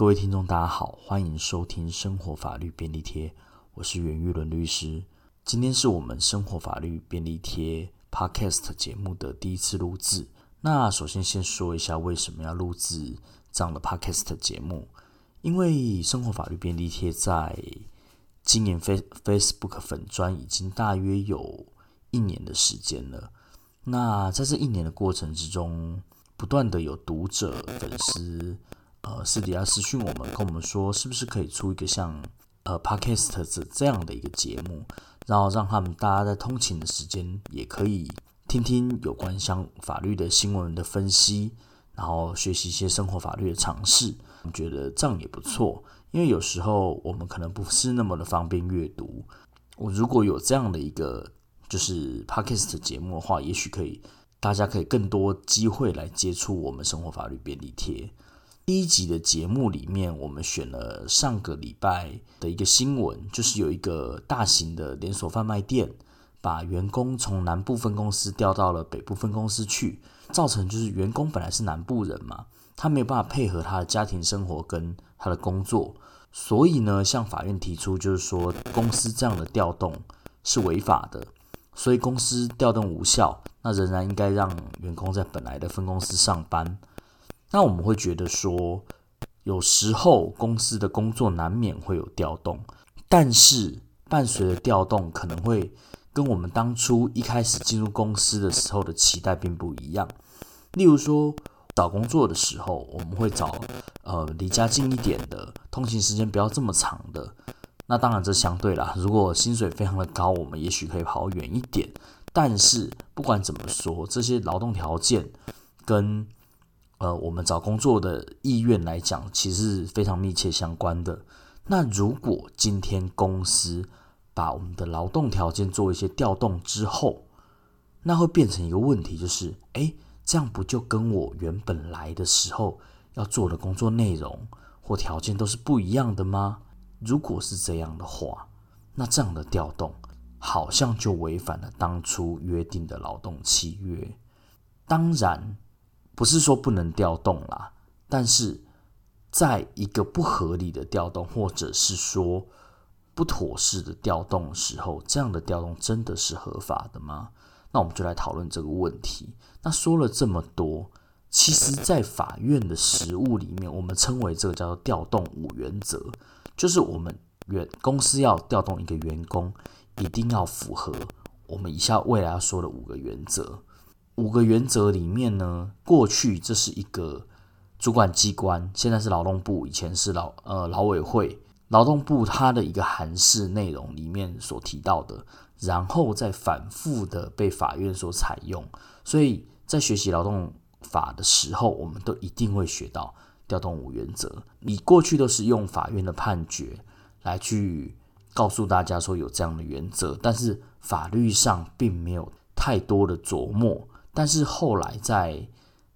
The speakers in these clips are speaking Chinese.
各位听众，大家好，欢迎收听《生活法律便利贴》，我是袁玉伦律师。今天是我们《生活法律便利贴》Podcast 节目的第一次录制。那首先先说一下为什么要录制这样的 Podcast 节目，因为《生活法律便利贴》在今年 Face Facebook 粉专已经大约有一年的时间了。那在这一年的过程之中，不断的有读者、粉丝。呃，私底下私讯我们，跟我们说，是不是可以出一个像呃 podcast 这这样的一个节目，然后让他们大家在通勤的时间也可以听听有关像法律的新闻的分析，然后学习一些生活法律的常识。我觉得这样也不错，因为有时候我们可能不是那么的方便阅读。我如果有这样的一个就是 podcast 节目的话，也许可以大家可以更多机会来接触我们生活法律便利贴。第一集的节目里面，我们选了上个礼拜的一个新闻，就是有一个大型的连锁贩卖店把员工从南部分公司调到了北部分公司去，造成就是员工本来是南部人嘛，他没有办法配合他的家庭生活跟他的工作，所以呢，向法院提出就是说公司这样的调动是违法的，所以公司调动无效，那仍然应该让员工在本来的分公司上班。那我们会觉得说，有时候公司的工作难免会有调动，但是伴随着调动，可能会跟我们当初一开始进入公司的时候的期待并不一样。例如说，找工作的时候，我们会找呃离家近一点的，通勤时间不要这么长的。那当然这相对啦，如果薪水非常的高，我们也许可以跑远一点。但是不管怎么说，这些劳动条件跟呃，我们找工作的意愿来讲，其实是非常密切相关的。那如果今天公司把我们的劳动条件做一些调动之后，那会变成一个问题，就是，哎，这样不就跟我原本来的时候要做的工作内容或条件都是不一样的吗？如果是这样的话，那这样的调动好像就违反了当初约定的劳动契约。当然。不是说不能调动啦，但是在一个不合理的调动，或者是说不妥适的调动的时候，这样的调动真的是合法的吗？那我们就来讨论这个问题。那说了这么多，其实，在法院的实务里面，我们称为这个叫做调动五原则，就是我们原公司要调动一个员工，一定要符合我们以下未来要说的五个原则。五个原则里面呢，过去这是一个主管机关，现在是劳动部，以前是劳呃劳委会。劳动部它的一个函释内容里面所提到的，然后再反复的被法院所采用。所以在学习劳动法的时候，我们都一定会学到调动五原则。你过去都是用法院的判决来去告诉大家说有这样的原则，但是法律上并没有太多的琢磨。但是后来在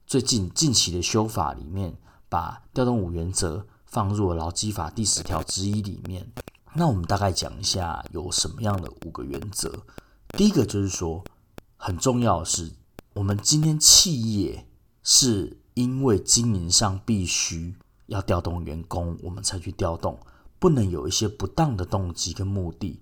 最近近期的修法里面，把调动五原则放入了劳基法第十条之一里面。那我们大概讲一下有什么样的五个原则。第一个就是说，很重要的是，我们今天企业是因为经营上必须要调动员工，我们才去调动，不能有一些不当的动机跟目的。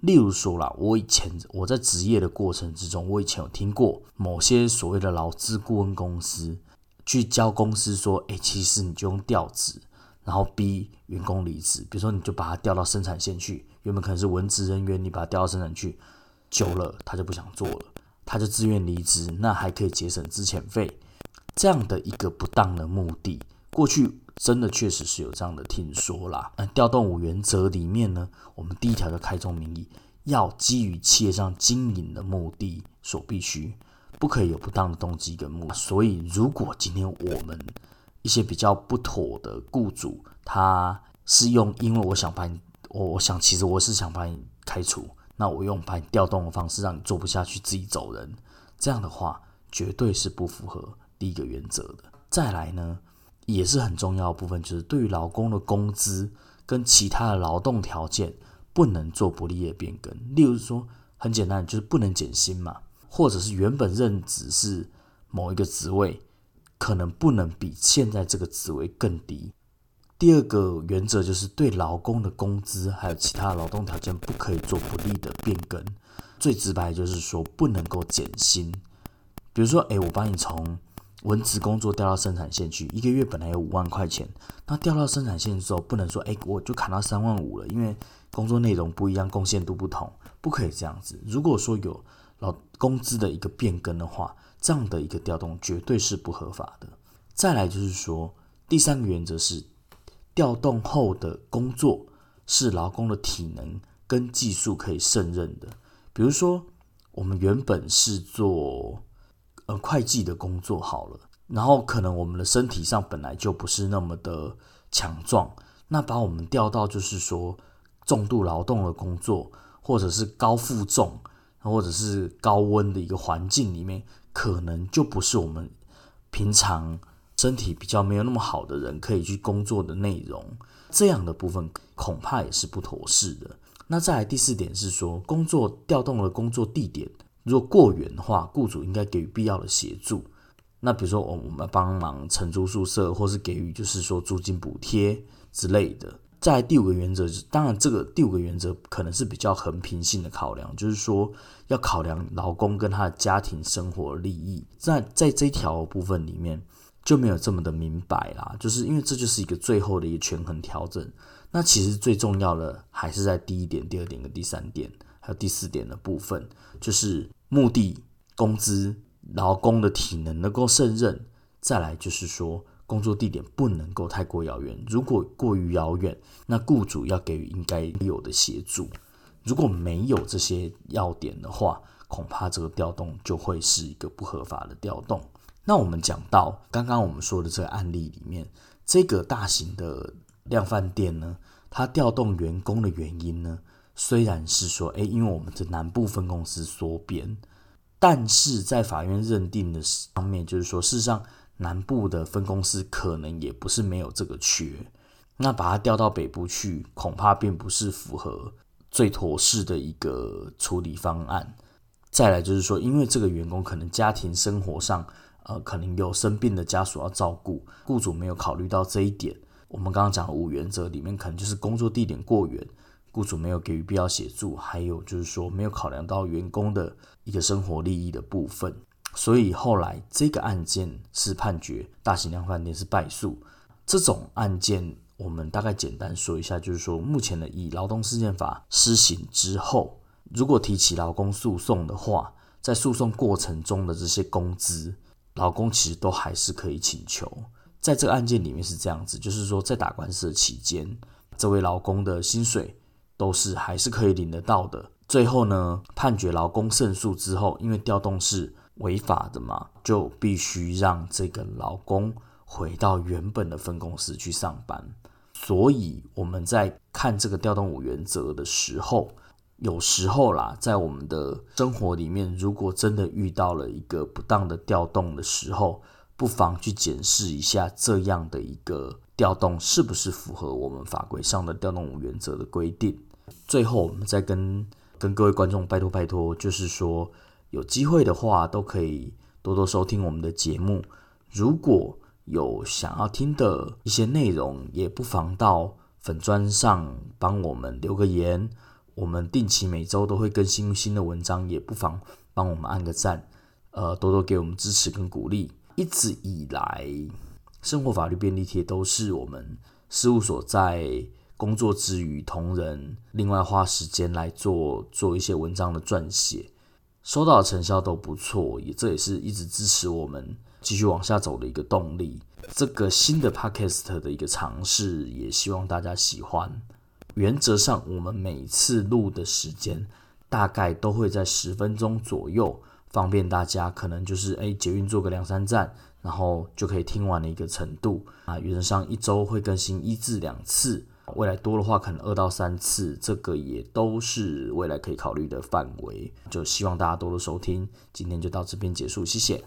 例如说啦，我以前我在职业的过程之中，我以前有听过某些所谓的劳资顾问公司去教公司说，哎，其实你就用调职，然后逼员工离职。比如说，你就把他调到生产线去，原本可能是文职人员，你把他调到生产去，久了他就不想做了，他就自愿离职，那还可以节省资遣费，这样的一个不当的目的，过去。真的确实是有这样的听说啦。那调动五原则里面呢，我们第一条就开宗明义，要基于企业上经营的目的所必须，不可以有不当的动机跟目的。所以，如果今天我们一些比较不妥的雇主，他是用因为我想把你，我我想其实我是想把你开除，那我用把你调动的方式让你做不下去，自己走人，这样的话绝对是不符合第一个原则的。再来呢？也是很重要的部分，就是对于劳工的工资跟其他的劳动条件不能做不利的变更。例如说，很简单，就是不能减薪嘛，或者是原本任职是某一个职位，可能不能比现在这个职位更低。第二个原则就是对劳工的工资还有其他劳动条件不可以做不利的变更。最直白就是说不能够减薪。比如说，诶，我把你从文职工作调到生产线去，一个月本来有五万块钱，那调到生产线的时候，不能说，诶，我就砍到三万五了，因为工作内容不一样，贡献度不同，不可以这样子。如果说有劳工资的一个变更的话，这样的一个调动绝对是不合法的。再来就是说，第三个原则是。调动后的工作是劳工的体能跟技术可以胜任的。比如说，我们原本是做呃会计的工作好了，然后可能我们的身体上本来就不是那么的强壮，那把我们调到就是说重度劳动的工作，或者是高负重，或者是高温的一个环境里面，可能就不是我们平常。身体比较没有那么好的人可以去工作的内容，这样的部分恐怕也是不妥适的。那再来第四点是说，工作调动的工作地点如果过远的话，雇主应该给予必要的协助。那比如说，我我们帮忙承租宿舍，或是给予就是说租金补贴之类的。在第五个原则，当然这个第五个原则可能是比较横平性的考量，就是说要考量劳工跟他的家庭生活利益。在在这条部分里面。就没有这么的明白啦，就是因为这就是一个最后的一个权衡调整。那其实最重要的还是在第一点、第二点跟第三点，还有第四点的部分，就是目的、工资、劳工的体能能够胜任，再来就是说工作地点不能够太过遥远。如果过于遥远，那雇主要给予应该有的协助。如果没有这些要点的话，恐怕这个调动就会是一个不合法的调动。那我们讲到刚刚我们说的这个案例里面，这个大型的量贩店呢，它调动员工的原因呢，虽然是说，诶，因为我们的南部分公司缩编，但是在法院认定的方面，就是说，事实上南部的分公司可能也不是没有这个缺，那把它调到北部去，恐怕并不是符合最妥适的一个处理方案。再来就是说，因为这个员工可能家庭生活上。呃，可能有生病的家属要照顾，雇主没有考虑到这一点。我们刚刚讲的五原则里面，可能就是工作地点过远，雇主没有给予必要协助，还有就是说没有考量到员工的一个生活利益的部分。所以后来这个案件是判决大型量饭店是败诉。这种案件，我们大概简单说一下，就是说目前的以劳动事件法施行之后，如果提起劳工诉讼的话，在诉讼过程中的这些工资。劳工其实都还是可以请求，在这个案件里面是这样子，就是说在打官司的期间，这位劳工的薪水都是还是可以领得到的。最后呢，判决劳工胜诉之后，因为调动是违法的嘛，就必须让这个劳工回到原本的分公司去上班。所以我们在看这个调动五原则的时候。有时候啦，在我们的生活里面，如果真的遇到了一个不当的调动的时候，不妨去检视一下这样的一个调动是不是符合我们法规上的调动五原则的规定。最后，我们再跟跟各位观众拜托拜托，就是说有机会的话，都可以多多收听我们的节目。如果有想要听的一些内容，也不妨到粉砖上帮我们留个言。我们定期每周都会更新新的文章，也不妨帮我们按个赞，呃，多多给我们支持跟鼓励。一直以来，生活法律便利贴都是我们事务所在工作之余，同仁另外花时间来做做一些文章的撰写，收到的成效都不错，也这也是一直支持我们继续往下走的一个动力。这个新的 podcast 的一个尝试，也希望大家喜欢。原则上，我们每次录的时间大概都会在十分钟左右，方便大家可能就是哎捷运坐个两三站，然后就可以听完的一个程度啊。原则上一周会更新一至两次，未来多的话可能二到三次，这个也都是未来可以考虑的范围。就希望大家多多收听，今天就到这边结束，谢谢。